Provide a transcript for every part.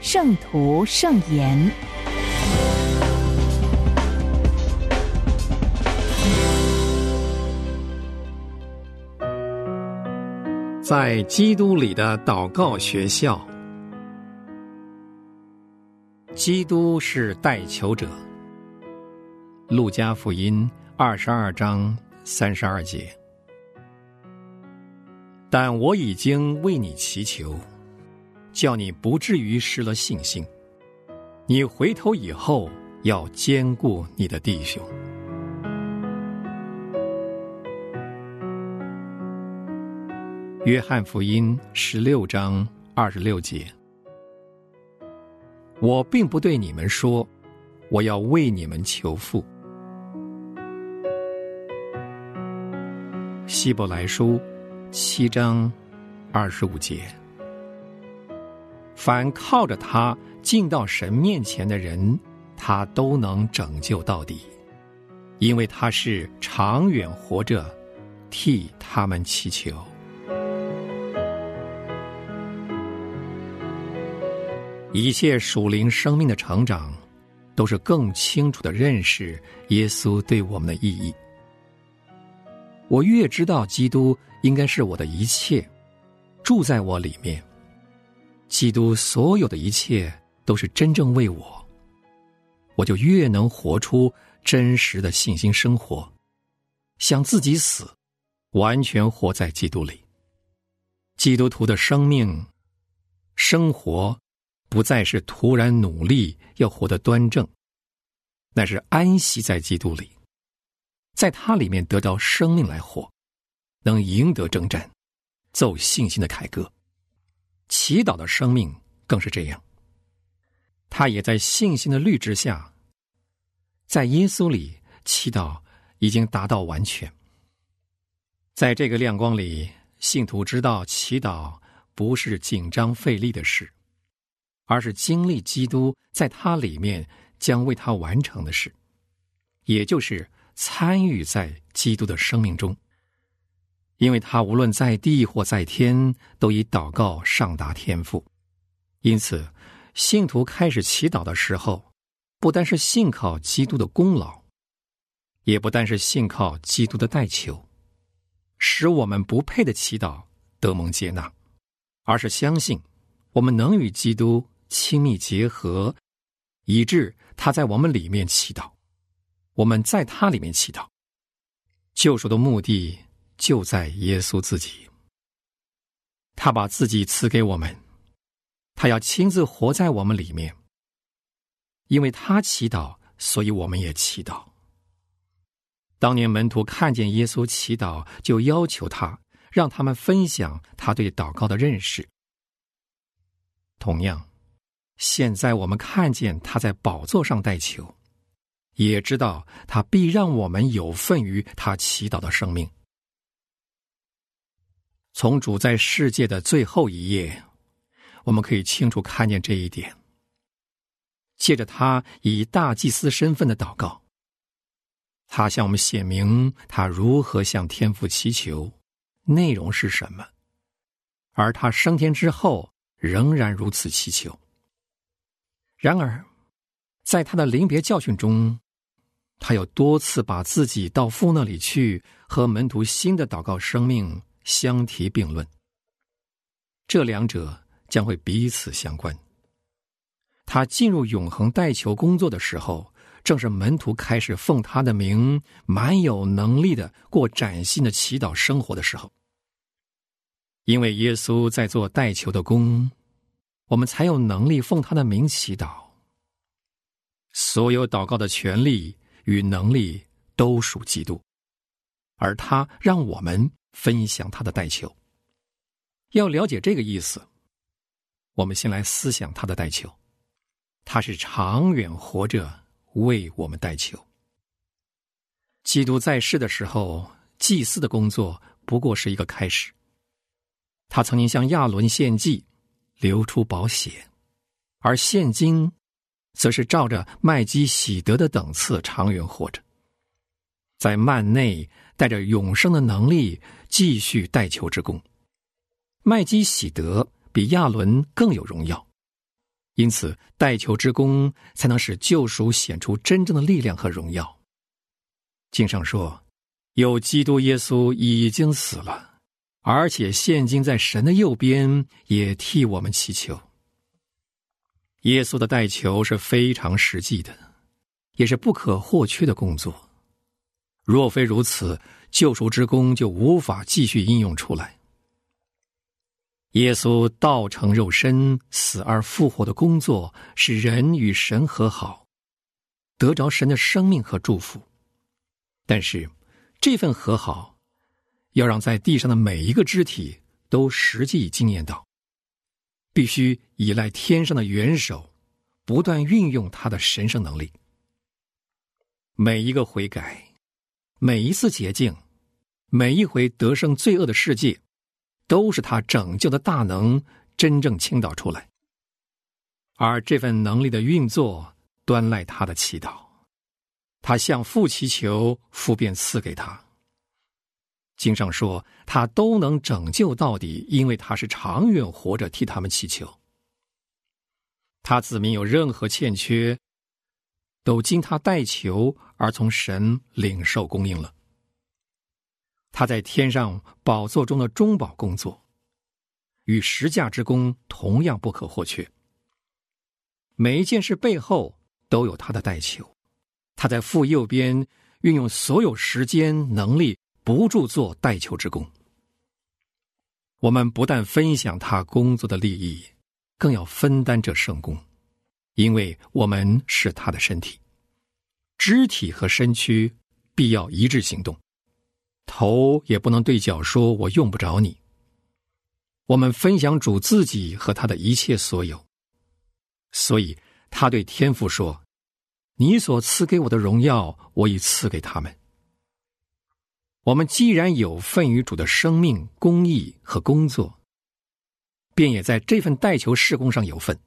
圣徒圣言》。在基督里的祷告学校，基督是代求者。路加福音二十二章三十二节，但我已经为你祈求。叫你不至于失了信心。你回头以后要兼顾你的弟兄。约翰福音十六章二十六节，我并不对你们说，我要为你们求父。希伯来书七章二十五节。凡靠着他进到神面前的人，他都能拯救到底，因为他是长远活着，替他们祈求。一切属灵生命的成长，都是更清楚的认识耶稣对我们的意义。我越知道基督应该是我的一切，住在我里面。基督所有的一切都是真正为我，我就越能活出真实的信心生活，向自己死，完全活在基督里。基督徒的生命、生活，不再是突然努力要活得端正，乃是安息在基督里，在他里面得到生命来活，能赢得征战，奏信心的凯歌。祈祷的生命更是这样，他也在信心的律之下，在耶稣里祈祷已经达到完全。在这个亮光里，信徒知道祈祷不是紧张费力的事，而是经历基督在他里面将为他完成的事，也就是参与在基督的生命中。因为他无论在地或在天，都以祷告上达天赋，因此，信徒开始祈祷的时候，不单是信靠基督的功劳，也不单是信靠基督的代求，使我们不配的祈祷得蒙接纳，而是相信我们能与基督亲密结合，以致他在我们里面祈祷，我们在他里面祈祷，救赎的目的。就在耶稣自己，他把自己赐给我们，他要亲自活在我们里面。因为他祈祷，所以我们也祈祷。当年门徒看见耶稣祈祷，就要求他让他们分享他对祷告的认识。同样，现在我们看见他在宝座上代求，也知道他必让我们有份于他祈祷的生命。从主在世界的最后一页，我们可以清楚看见这一点。借着他以大祭司身份的祷告，他向我们写明他如何向天父祈求，内容是什么，而他升天之后仍然如此祈求。然而，在他的临别教训中，他又多次把自己到父那里去，和门徒新的祷告生命。相提并论，这两者将会彼此相关。他进入永恒代求工作的时候，正是门徒开始奉他的名，蛮有能力的过崭新的祈祷生活的时候。因为耶稣在做代求的工，我们才有能力奉他的名祈祷。所有祷告的权利与能力都属基督，而他让我们。分享他的代求。要了解这个意思，我们先来思想他的代求。他是长远活着为我们代求。基督在世的时候，祭司的工作不过是一个开始。他曾经向亚伦献祭，流出宝血，而现今，则是照着麦基喜德的等次长远活着，在幔内带着永生的能力继续代求之功。麦基喜德比亚伦更有荣耀，因此代求之功才能使救赎显出真正的力量和荣耀。经上说，有基督耶稣已经死了，而且现今在神的右边，也替我们祈求。耶稣的代求是非常实际的，也是不可或缺的工作。若非如此，救赎之功就无法继续应用出来。耶稣道成肉身、死而复活的工作，使人与神和好，得着神的生命和祝福。但是，这份和好，要让在地上的每一个肢体都实际经验到，必须依赖天上的元首，不断运用他的神圣能力。每一个悔改，每一次洁净，每一回得胜罪恶的世界。都是他拯救的大能真正倾倒出来，而这份能力的运作端赖他的祈祷。他向父祈求，父便赐给他。经上说，他都能拯救到底，因为他是长远活着替他们祈求。他子民有任何欠缺，都经他代求而从神领受供应了。他在天上宝座中的中保工作，与十架之功同样不可或缺。每一件事背后都有他的代求，他在父右边运用所有时间能力，不住做代求之功。我们不但分享他工作的利益，更要分担这圣功，因为我们是他的身体，肢体和身躯必要一致行动。头也不能对脚说：“我用不着你。”我们分享主自己和他的一切所有，所以他对天父说：“你所赐给我的荣耀，我已赐给他们。”我们既然有份于主的生命、公义和工作，便也在这份代求事工上有份。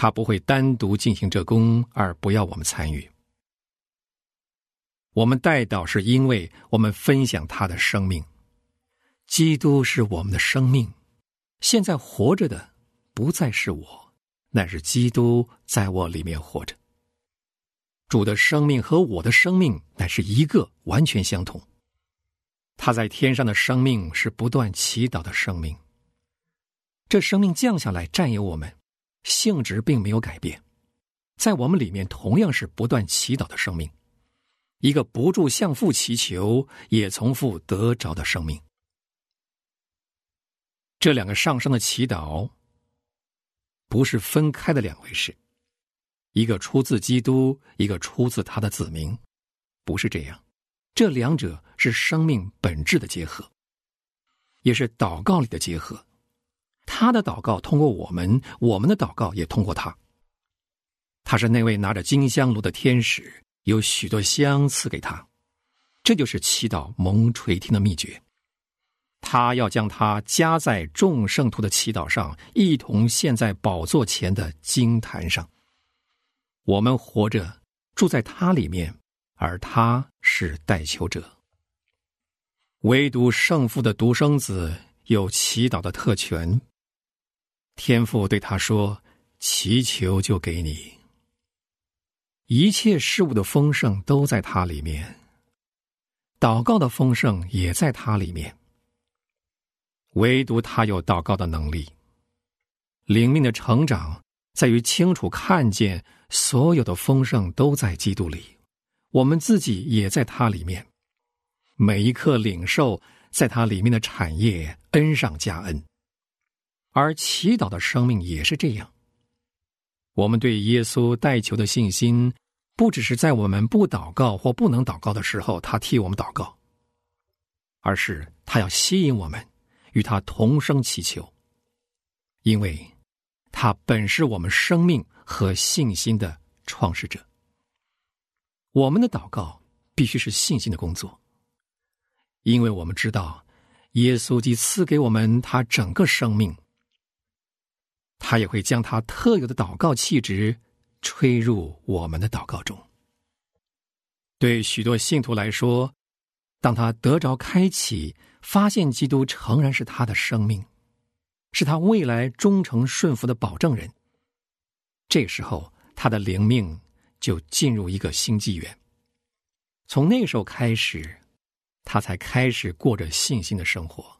他不会单独进行这工而不要我们参与。我们代祷，是因为我们分享他的生命。基督是我们的生命，现在活着的不再是我，乃是基督在我里面活着。主的生命和我的生命乃是一个，完全相同。他在天上的生命是不断祈祷的生命。这生命降下来占有我们，性质并没有改变，在我们里面同样是不断祈祷的生命。一个不住向父祈求，也从父得着的生命。这两个上升的祈祷，不是分开的两回事，一个出自基督，一个出自他的子民，不是这样。这两者是生命本质的结合，也是祷告里的结合。他的祷告通过我们，我们的祷告也通过他。他是那位拿着金香炉的天使。有许多香赐给他，这就是祈祷蒙垂听的秘诀。他要将它加在众圣徒的祈祷上，一同献在宝座前的金坛上。我们活着住在他里面，而他是代求者。唯独圣父的独生子有祈祷的特权。天父对他说：“祈求就给你。”一切事物的丰盛都在它里面，祷告的丰盛也在它里面。唯独他有祷告的能力。灵命的成长在于清楚看见所有的丰盛都在基督里，我们自己也在它里面。每一刻领受在它里面的产业，恩上加恩。而祈祷的生命也是这样。我们对耶稣代求的信心，不只是在我们不祷告或不能祷告的时候，他替我们祷告，而是他要吸引我们与他同声祈求。因为，他本是我们生命和信心的创始者。我们的祷告必须是信心的工作，因为我们知道，耶稣既赐给我们他整个生命，他也会将他特有的祷告气质吹入我们的祷告中。对许多信徒来说，当他得着开启，发现基督诚然是他的生命，是他未来忠诚顺服的保证人，这时候他的灵命就进入一个新纪元。从那时候开始，他才开始过着信心的生活。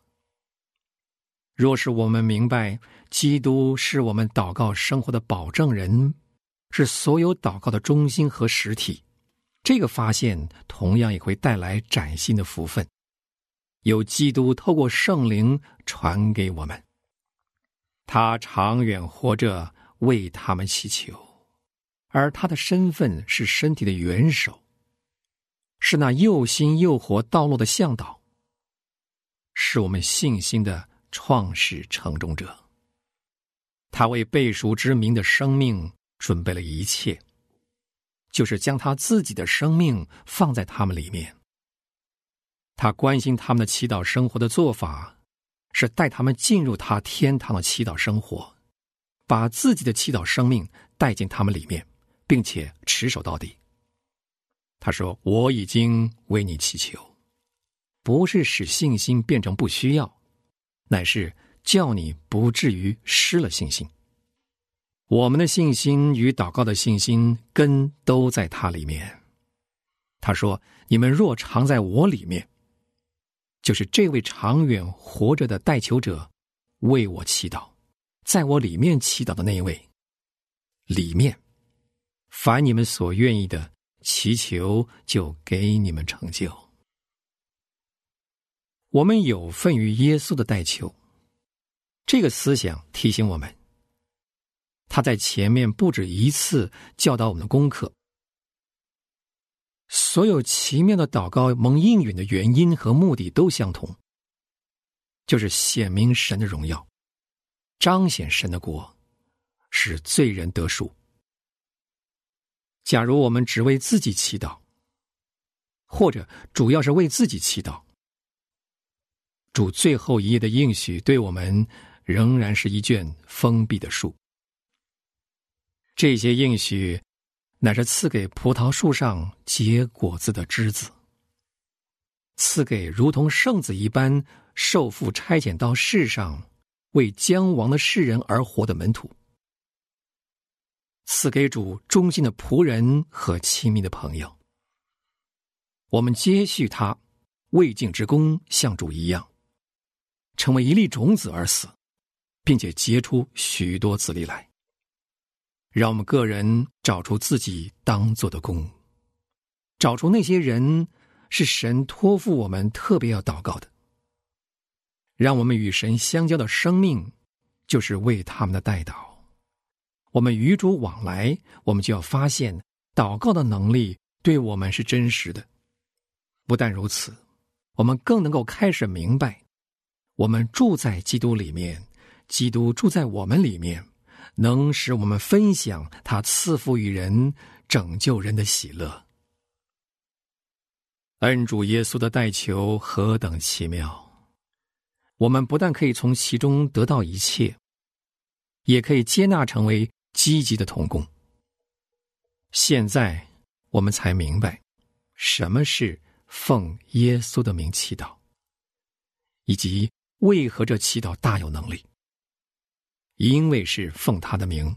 若是我们明白基督是我们祷告生活的保证人，是所有祷告的中心和实体。这个发现同样也会带来崭新的福分，有基督透过圣灵传给我们，他长远活着为他们祈求，而他的身份是身体的元首，是那又新又活道路的向导，是我们信心的创始成终者。他为背熟之名的生命准备了一切。就是将他自己的生命放在他们里面。他关心他们的祈祷生活的做法，是带他们进入他天堂的祈祷生活，把自己的祈祷生命带进他们里面，并且持守到底。他说：“我已经为你祈求，不是使信心变成不需要，乃是叫你不至于失了信心。”我们的信心与祷告的信心根都在他里面。他说：“你们若常在我里面，就是这位长远活着的代求者为我祈祷，在我里面祈祷的那一位里面，凡你们所愿意的祈求，就给你们成就。我们有份于耶稣的代求，这个思想提醒我们。”他在前面不止一次教导我们的功课。所有奇妙的祷告蒙应允的原因和目的都相同，就是显明神的荣耀，彰显神的国，使罪人得赎。假如我们只为自己祈祷，或者主要是为自己祈祷，主最后一页的应许对我们仍然是一卷封闭的书。这些应许，乃是赐给葡萄树上结果子的枝子，赐给如同圣子一般受父差遣到世上为将亡的世人而活的门徒，赐给主忠心的仆人和亲密的朋友。我们接续他未尽之功，像主一样，成为一粒种子而死，并且结出许多子粒来。让我们个人找出自己当做的工，找出那些人是神托付我们特别要祷告的。让我们与神相交的生命，就是为他们的代祷。我们与主往来，我们就要发现祷告的能力对我们是真实的。不但如此，我们更能够开始明白，我们住在基督里面，基督住在我们里面。能使我们分享他赐福于人、拯救人的喜乐。恩主耶稣的代求何等奇妙！我们不但可以从其中得到一切，也可以接纳成为积极的童工。现在我们才明白，什么是奉耶稣的名祈祷，以及为何这祈祷大有能力。因为是奉他的名，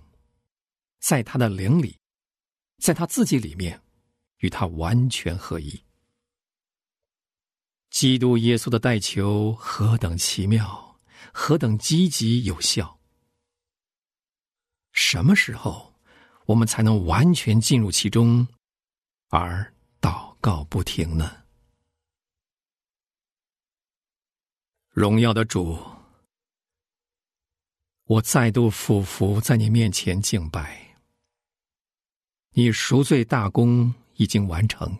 在他的灵里，在他自己里面，与他完全合一。基督耶稣的代求何等奇妙，何等积极有效！什么时候我们才能完全进入其中，而祷告不停呢？荣耀的主。我再度俯伏在你面前敬拜，你赎罪大功已经完成，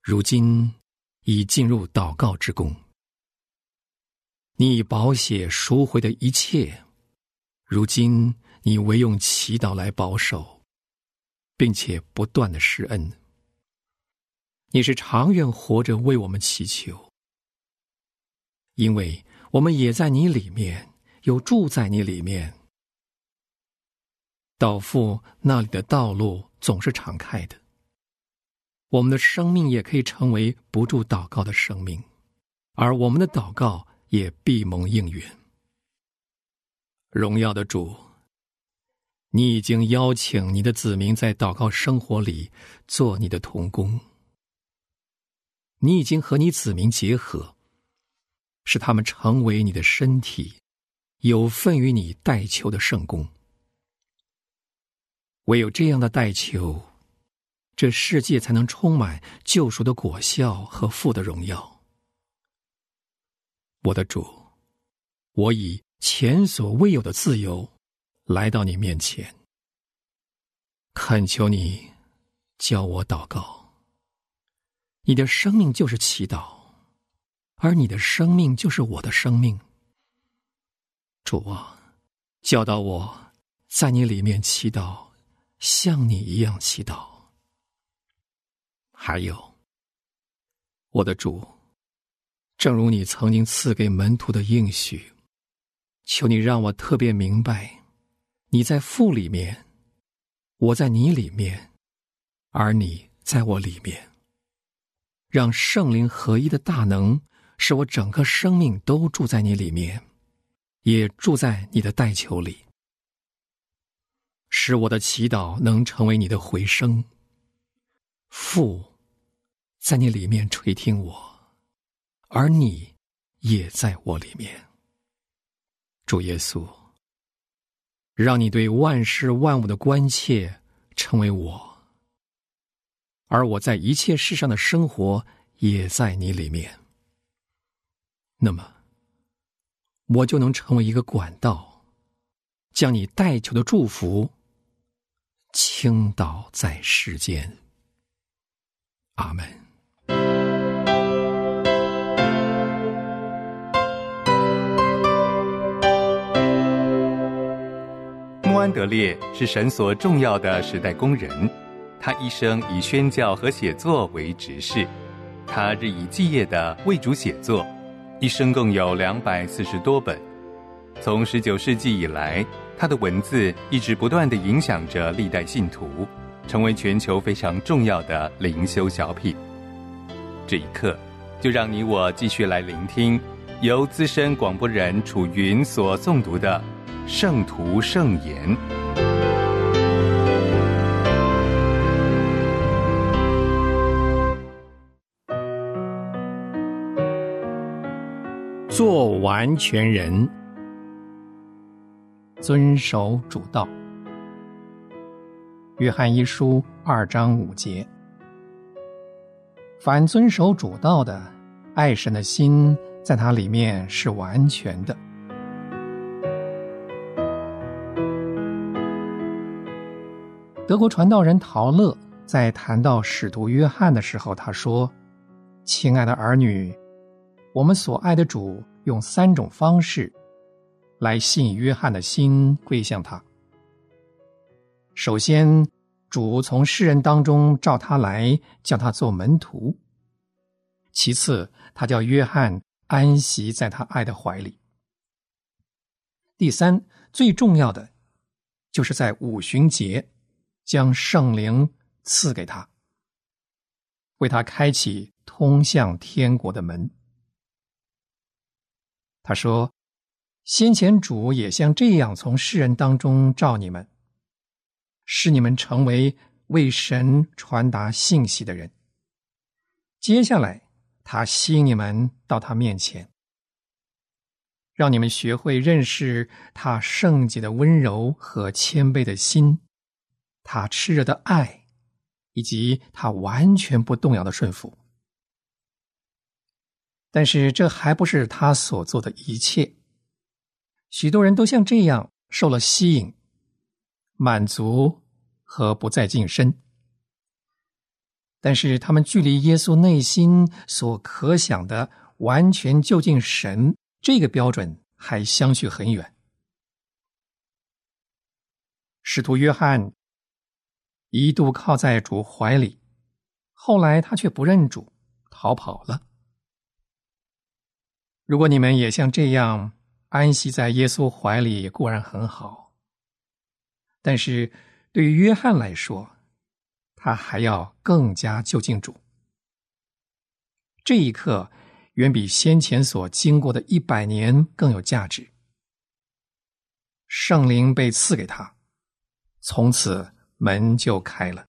如今已进入祷告之功。你以宝血赎回的一切，如今你唯用祈祷来保守，并且不断的施恩。你是长远活着为我们祈求，因为我们也在你里面，又住在你里面。到父那里的道路总是敞开的，我们的生命也可以成为不住祷告的生命，而我们的祷告也必蒙应允。荣耀的主，你已经邀请你的子民在祷告生活里做你的童工，你已经和你子民结合，使他们成为你的身体，有份于你代求的圣功。唯有这样的代求，这世界才能充满救赎的果效和父的荣耀。我的主，我以前所未有的自由来到你面前，恳求你教我祷告。你的生命就是祈祷，而你的生命就是我的生命。主啊，教导我在你里面祈祷。像你一样祈祷。还有，我的主，正如你曾经赐给门徒的应许，求你让我特别明白，你在父里面，我在你里面，而你在我里面，让圣灵合一的大能，使我整个生命都住在你里面，也住在你的代求里。使我的祈祷能成为你的回声。父，在你里面垂听我，而你也在我里面。主耶稣，让你对万事万物的关切成为我，而我在一切世上的生活也在你里面。那么，我就能成为一个管道，将你带求的祝福。倾倒在世间。阿门。穆安德烈是神所重要的时代工人，他一生以宣教和写作为职事，他日以继夜的为主写作，一生共有两百四十多本。从十九世纪以来。他的文字一直不断的影响着历代信徒，成为全球非常重要的灵修小品。这一刻，就让你我继续来聆听由资深广播人楚云所诵读的《圣徒圣言》。做完全人。遵守主道。约翰一书二章五节：凡遵守主道的，爱神的心在他里面是完全的。德国传道人陶乐在谈到使徒约翰的时候，他说：“亲爱的儿女，我们所爱的主用三种方式。”来吸引约翰的心归向他。首先，主从世人当中召他来，叫他做门徒；其次，他叫约翰安息在他爱的怀里；第三，最重要的，就是在五旬节将圣灵赐给他，为他开启通向天国的门。他说。先前主也像这样从世人当中召你们，使你们成为为神传达信息的人。接下来，他吸引你们到他面前，让你们学会认识他圣洁的温柔和谦卑的心，他炽热的爱，以及他完全不动摇的顺服。但是，这还不是他所做的一切。许多人都像这样受了吸引、满足和不再晋升，但是他们距离耶稣内心所可想的完全就近神这个标准还相去很远。使徒约翰一度靠在主怀里，后来他却不认主，逃跑了。如果你们也像这样安息在耶稣怀里，固然很好。但是对于约翰来说，他还要更加就近主。这一刻远比先前所经过的一百年更有价值。圣灵被赐给他，从此门就开了。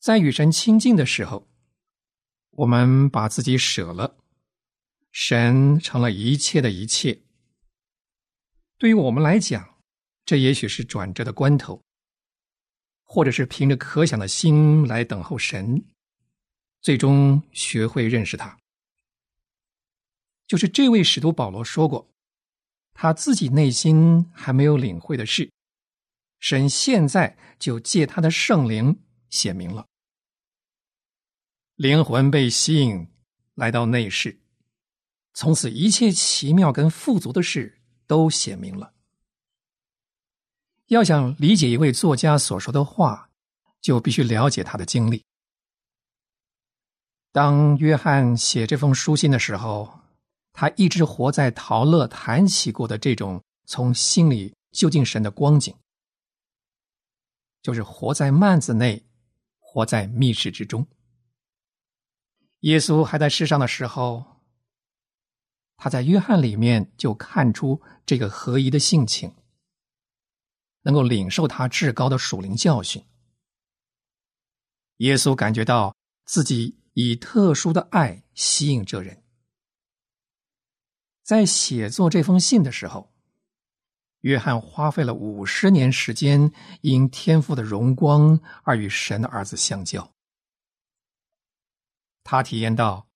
在与神亲近的时候，我们把自己舍了，神成了一切的一切。对于我们来讲，这也许是转折的关头，或者是凭着可想的心来等候神，最终学会认识他。就是这位使徒保罗说过。他自己内心还没有领会的事，神现在就借他的圣灵显明了。灵魂被吸引来到内室，从此一切奇妙跟富足的事都显明了。要想理解一位作家所说的话，就必须了解他的经历。当约翰写这封书信的时候。他一直活在陶乐谈起过的这种从心里就近神的光景，就是活在幔子内，活在密室之中。耶稣还在世上的时候，他在约翰里面就看出这个合一的性情，能够领受他至高的属灵教训。耶稣感觉到自己以特殊的爱吸引这人。在写作这封信的时候，约翰花费了五十年时间，因天赋的荣光而与神的儿子相交。他体验到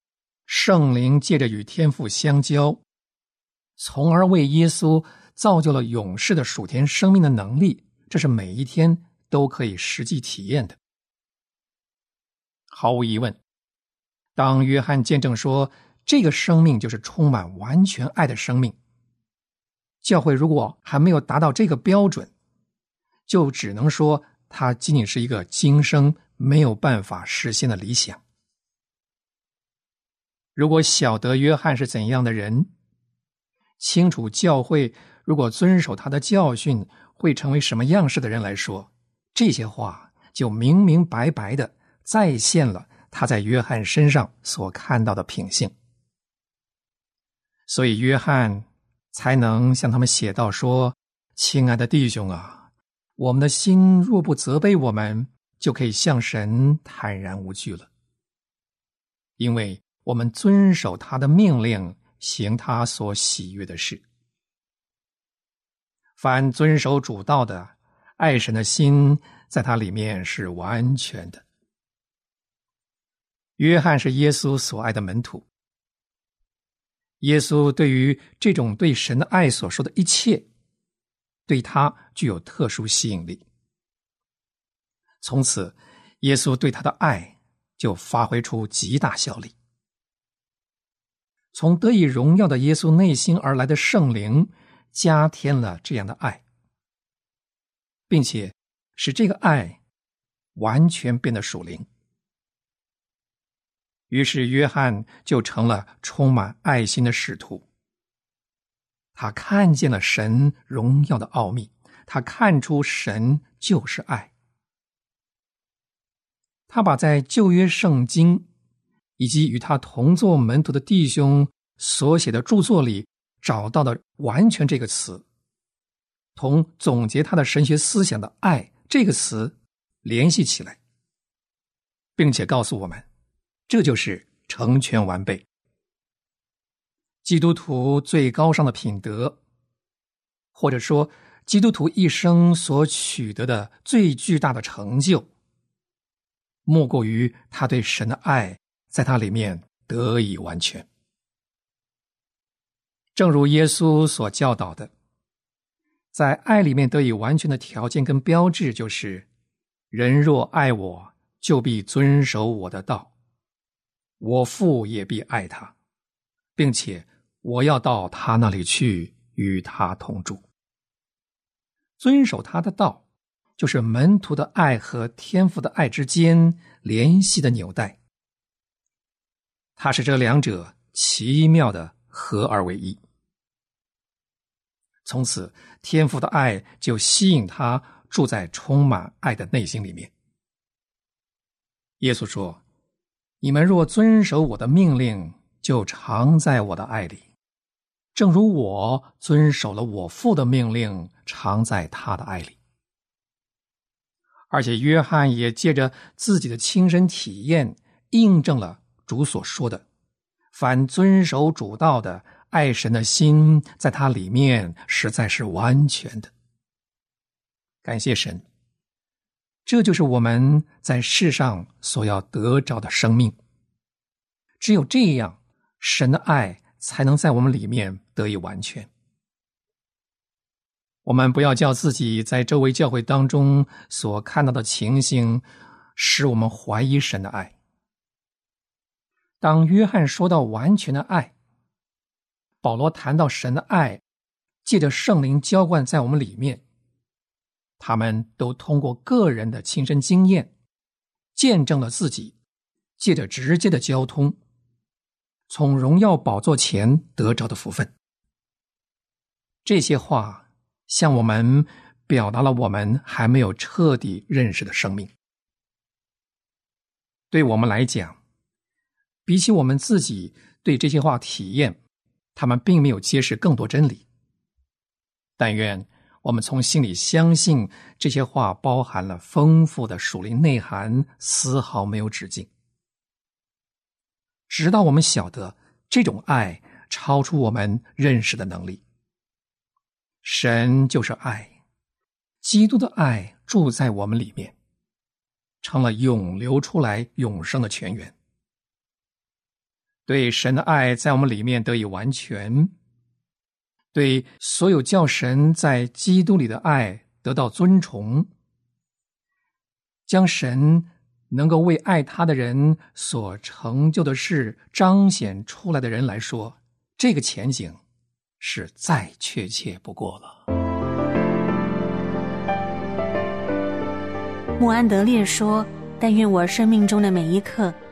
圣灵借着与天赋相交，从而为耶稣造就了勇士的属天生命的能力。这是每一天都可以实际体验的。毫无疑问，当约翰见证说。这个生命就是充满完全爱的生命。教会如果还没有达到这个标准，就只能说它仅仅是一个今生没有办法实现的理想。如果晓得约翰是怎样的人，清楚教会如果遵守他的教训会成为什么样式的人来说，这些话就明明白白的再现了他在约翰身上所看到的品性。所以，约翰才能向他们写道说：“亲爱的弟兄啊，我们的心若不责备我们，就可以向神坦然无惧了，因为我们遵守他的命令，行他所喜悦的事。凡遵守主道的，爱神的心在他里面是完全的。”约翰是耶稣所爱的门徒。耶稣对于这种对神的爱所说的一切，对他具有特殊吸引力。从此，耶稣对他的爱就发挥出极大效力。从得以荣耀的耶稣内心而来的圣灵，加添了这样的爱，并且使这个爱完全变得属灵。于是，约翰就成了充满爱心的使徒。他看见了神荣耀的奥秘，他看出神就是爱。他把在旧约圣经以及与他同作门徒的弟兄所写的著作里找到的“完全”这个词，同总结他的神学思想的“爱”这个词联系起来，并且告诉我们。这就是成全完备。基督徒最高尚的品德，或者说基督徒一生所取得的最巨大的成就，莫过于他对神的爱在他里面得以完全。正如耶稣所教导的，在爱里面得以完全的条件跟标志，就是人若爱我，就必遵守我的道。我父也必爱他，并且我要到他那里去与他同住。遵守他的道，就是门徒的爱和天父的爱之间联系的纽带。他是这两者奇妙的合而为一。从此，天父的爱就吸引他住在充满爱的内心里面。耶稣说：“你们若遵守我的命令，就常在我的爱里，正如我遵守了我父的命令，常在他的爱里。”而且，约翰也借着自己的亲身体验，印证了主所说的：“凡遵守主道的。”爱神的心在他里面实在是完全的。感谢神，这就是我们在世上所要得着的生命。只有这样，神的爱才能在我们里面得以完全。我们不要叫自己在周围教会当中所看到的情形，使我们怀疑神的爱。当约翰说到完全的爱。保罗谈到神的爱，借着圣灵浇灌在我们里面，他们都通过个人的亲身经验，见证了自己借着直接的交通，从荣耀宝座前得着的福分。这些话向我们表达了我们还没有彻底认识的生命。对我们来讲，比起我们自己对这些话体验。他们并没有揭示更多真理，但愿我们从心里相信这些话包含了丰富的属灵内涵，丝毫没有止境。直到我们晓得这种爱超出我们认识的能力。神就是爱，基督的爱住在我们里面，成了永流出来永生的泉源。对神的爱在我们里面得以完全，对所有叫神在基督里的爱得到尊崇，将神能够为爱他的人所成就的事彰显出来的人来说，这个前景是再确切不过了。穆安德烈说：“但愿我生命中的每一刻。”